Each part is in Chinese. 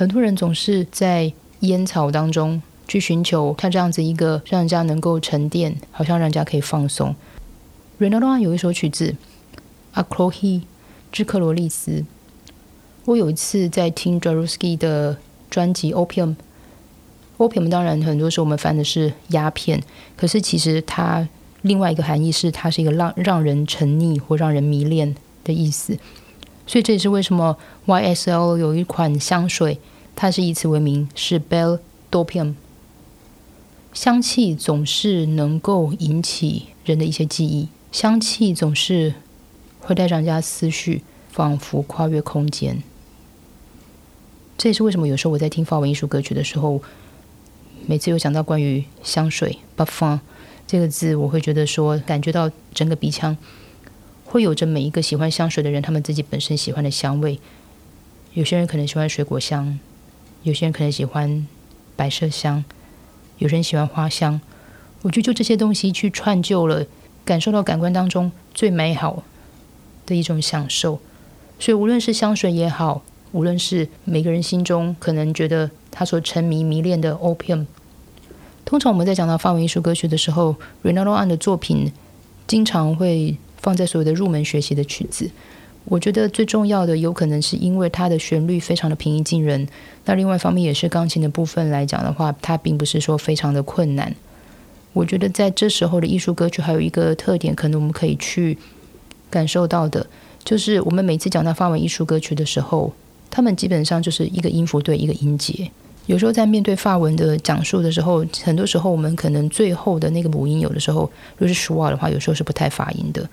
很多人总是在烟草当中去寻求他这样子一个让人家能够沉淀，好像让人家可以放松。r e n a l d o 有一首曲子《a c r o h i 之克罗利斯。我有一次在听 j a r u s k y 的专辑《Opium》，Opium 当然很多时候我们翻的是鸦片，可是其实它另外一个含义是它是一个让让人沉溺或让人迷恋的意思。所以这也是为什么 YSL 有一款香水。它是以此为名，是 Belle Dopium。香气总是能够引起人的一些记忆，香气总是会带上人家思绪，仿佛跨越空间。这也是为什么有时候我在听法文艺术歌曲的时候，每次有想到关于香水 b u f f o n 这个字，我会觉得说，感觉到整个鼻腔会有着每一个喜欢香水的人他们自己本身喜欢的香味。有些人可能喜欢水果香。有些人可能喜欢白麝香，有些人喜欢花香。我觉得就这些东西去串就了，感受到感官当中最美好的一种享受。所以无论是香水也好，无论是每个人心中可能觉得他所沉迷迷恋的 opium，通常我们在讲到法文艺术歌曲的时候，Renaud An 的作品经常会放在所有的入门学习的曲子。我觉得最重要的，有可能是因为它的旋律非常的平易近人。那另外一方面，也是钢琴的部分来讲的话，它并不是说非常的困难。我觉得在这时候的艺术歌曲，还有一个特点，可能我们可以去感受到的，就是我们每次讲到法文艺术歌曲的时候，他们基本上就是一个音符对一个音节。有时候在面对法文的讲述的时候，很多时候我们可能最后的那个母音，有的时候如果是舒瓦的话，有时候是不太发音的。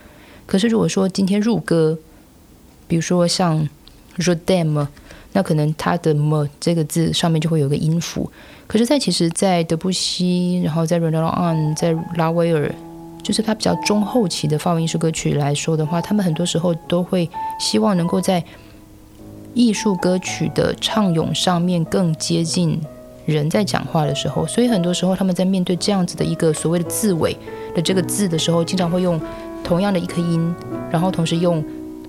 可是如果说今天入歌，比如说像 “redem”，那可能它的么这个字上面就会有个音符。可是，在其实，在德布西，然后在 r e n a l d n 在拉威尔，就是他比较中后期的法文艺术歌曲来说的话，他们很多时候都会希望能够在艺术歌曲的唱咏上面更接近人在讲话的时候。所以，很多时候他们在面对这样子的一个所谓的字尾的这个字的时候，经常会用。同样的一颗音，然后同时用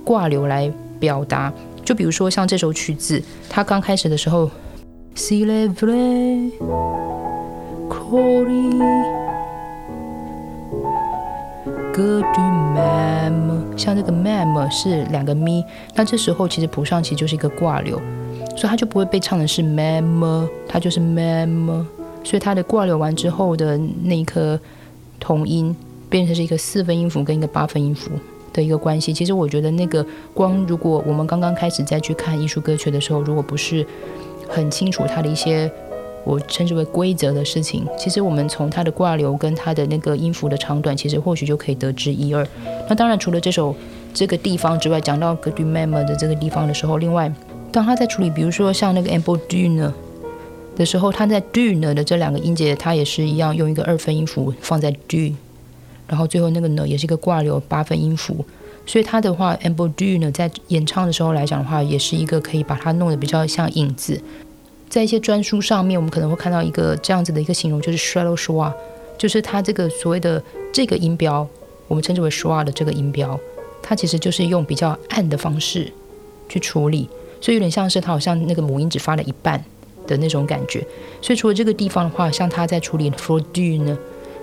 挂流来表达。就比如说像这首曲子，它刚开始的时候，si le vle cori g du même，像这个 même 是两个咪，那这时候其实谱上其实就是一个挂流，所以它就不会被唱的是 même，它就是 même，所以它的挂流完之后的那一颗同音变成是一个四分音符跟一个八分音符。的一个关系，其实我觉得那个光，如果我们刚刚开始再去看艺术歌曲的时候，如果不是很清楚它的一些我称之为规则的事情，其实我们从它的挂流跟它的那个音符的长短，其实或许就可以得知一二。那当然，除了这首这个地方之外，讲到 g o o d m e m o r 的这个地方的时候，另外当他在处理，比如说像那个 Amble do 呢的时候，他在 do 呢的这两个音节，他也是一样用一个二分音符放在 do。然后最后那个呢，也是一个挂流八分音符，所以它的话，amble do 呢，在演唱的时候来讲的话，也是一个可以把它弄得比较像影子。在一些专书上面，我们可能会看到一个这样子的一个形容，就是 shallow schwa，就是它这个所谓的这个音标，我们称之为 schwa 的这个音标，它其实就是用比较暗的方式去处理，所以有点像是它好像那个母音只发了一半的那种感觉。所以除了这个地方的话，像它在处理 for do 呢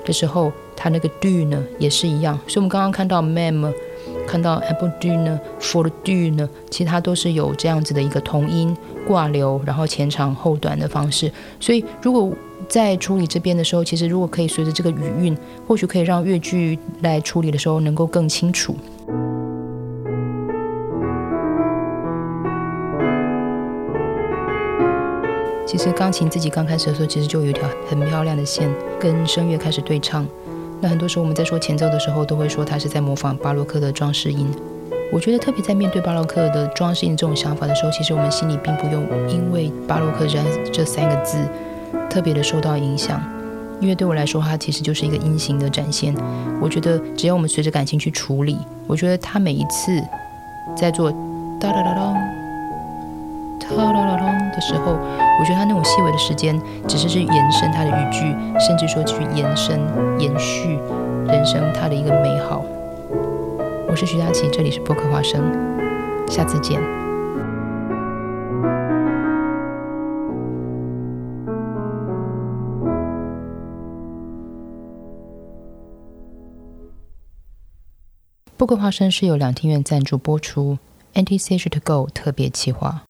的时候。它那个 do 呢也是一样，所以我们刚刚看到 mem，看到 apple do 呢，for do 呢，其他都是有这样子的一个同音挂流，然后前长后短的方式。所以如果在处理这边的时候，其实如果可以随着这个语韵，或许可以让越剧来处理的时候能够更清楚。其实钢琴自己刚开始的时候，其实就有一条很漂亮的线跟声乐开始对唱。那很多时候我们在说前奏的时候，都会说它是在模仿巴洛克的装饰音。我觉得特别在面对巴洛克的装饰音这种想法的时候，其实我们心里并不用因为巴洛克这这三个字特别的受到影响，因为对我来说，它其实就是一个音型的展现。我觉得只要我们随着感情去处理，我觉得他每一次在做哒哒哒哒。哒哒哒的时候，我觉得他那种细微的时间，只是去延伸他的语句，甚至说去延伸、延续人生他的一个美好。我是徐佳琪，这里是播客花生，下次见。播客花生是由两厅院赞助播出，Anti Sage to Go 特别企划。